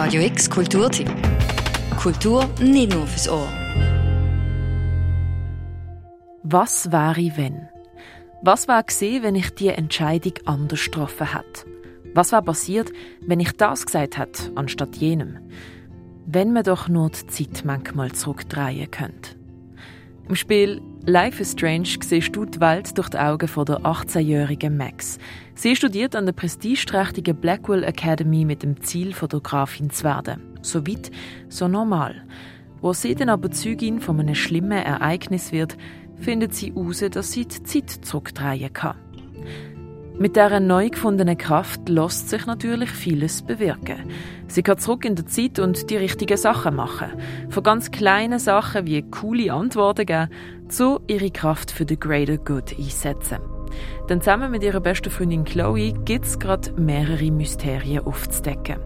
Radio X Kulturtipp. Kultur nicht nur fürs Ohr. Was wäre wenn? Was wäre gesehen, wenn ich die Entscheidung anders getroffen hätte? Was wäre passiert, wenn ich das gesagt hätte, anstatt jenem? Wenn man doch nur die Zeit manchmal zurückdrehen könnte. Im Spiel Life is Strange siehst du die Welt durch die Augen von der 18-jährigen Max. Sie studiert an der prestigeträchtigen Blackwell Academy mit dem Ziel, Fotografin zu werden. So weit, so normal. Wo sie dann aber Zeugin von einem schlimmen Ereignis wird, findet sie heraus, dass sie die Zeit zurückdrehen kann. Mit dieser neu gefundenen Kraft lässt sich natürlich vieles bewirken. Sie kann zurück in der Zeit und die richtigen Sachen machen. Von ganz kleinen Sachen wie coole Antworten geben, zu ihre Kraft für den Greater Good einsetzen. Denn zusammen mit ihrer besten Freundin Chloe gibt es gerade mehrere Mysterien aufzudecken.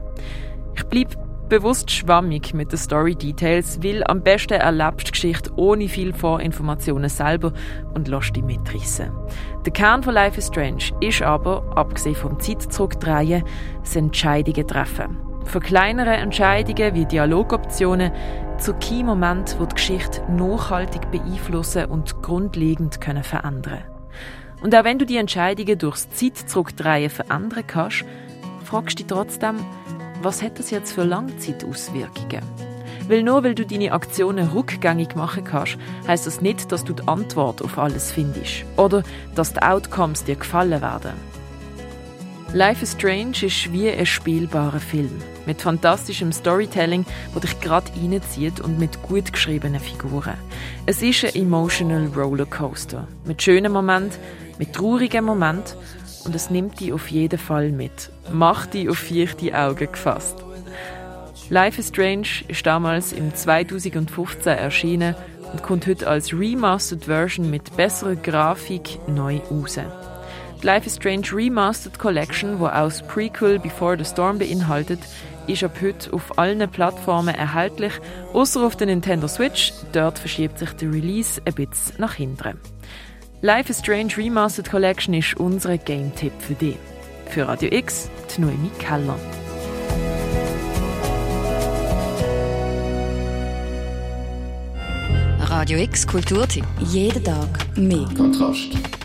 Ich bleibe bewusst schwammig mit den Story-Details, weil am besten erlebst die Geschichte ohne viel Vorinformationen selber und lässt dich mitreißen. Der Kern von Life is Strange ist aber, abgesehen vom Zeit zurückdrehen, das Entscheidungen treffen. Von kleineren Entscheidungen wie Dialogoptionen zu Key-Momenten, die die Geschichte nachhaltig beeinflussen und grundlegend können verändern Und auch wenn du die Entscheidungen durchs Zeit zurückdrehen verändern kannst, fragst du dich trotzdem, was hat das jetzt für Langzeitauswirkungen? Weil nur weil du deine Aktionen rückgängig machen kannst, heißt das nicht, dass du die Antwort auf alles findest oder dass die Outcomes dir gefallen werden. Life is Strange ist wie ein spielbarer Film mit fantastischem Storytelling, wo dich gerade reinzieht und mit gut geschriebenen Figuren. Es ist ein emotional Rollercoaster mit schönen Momenten, mit traurigen Momenten und es nimmt dich auf jeden Fall mit. Macht dich auf vierte Augen gefasst. Life is Strange ist damals im 2015 erschienen und kommt heute als Remastered Version mit besserer Grafik neu raus. Die Life is Strange Remastered Collection, wo aus Prequel Before the Storm beinhaltet, ist ab heute auf allen Plattformen erhältlich, außer auf der Nintendo Switch. Dort verschiebt sich der Release ein bisschen nach hinten. Life is Strange Remastered Collection ist unser Game-Tipp für dich. Für Radio X, die Noemi Keller. Radio X Kulturtipp. Jeden Tag mehr. Kontrast.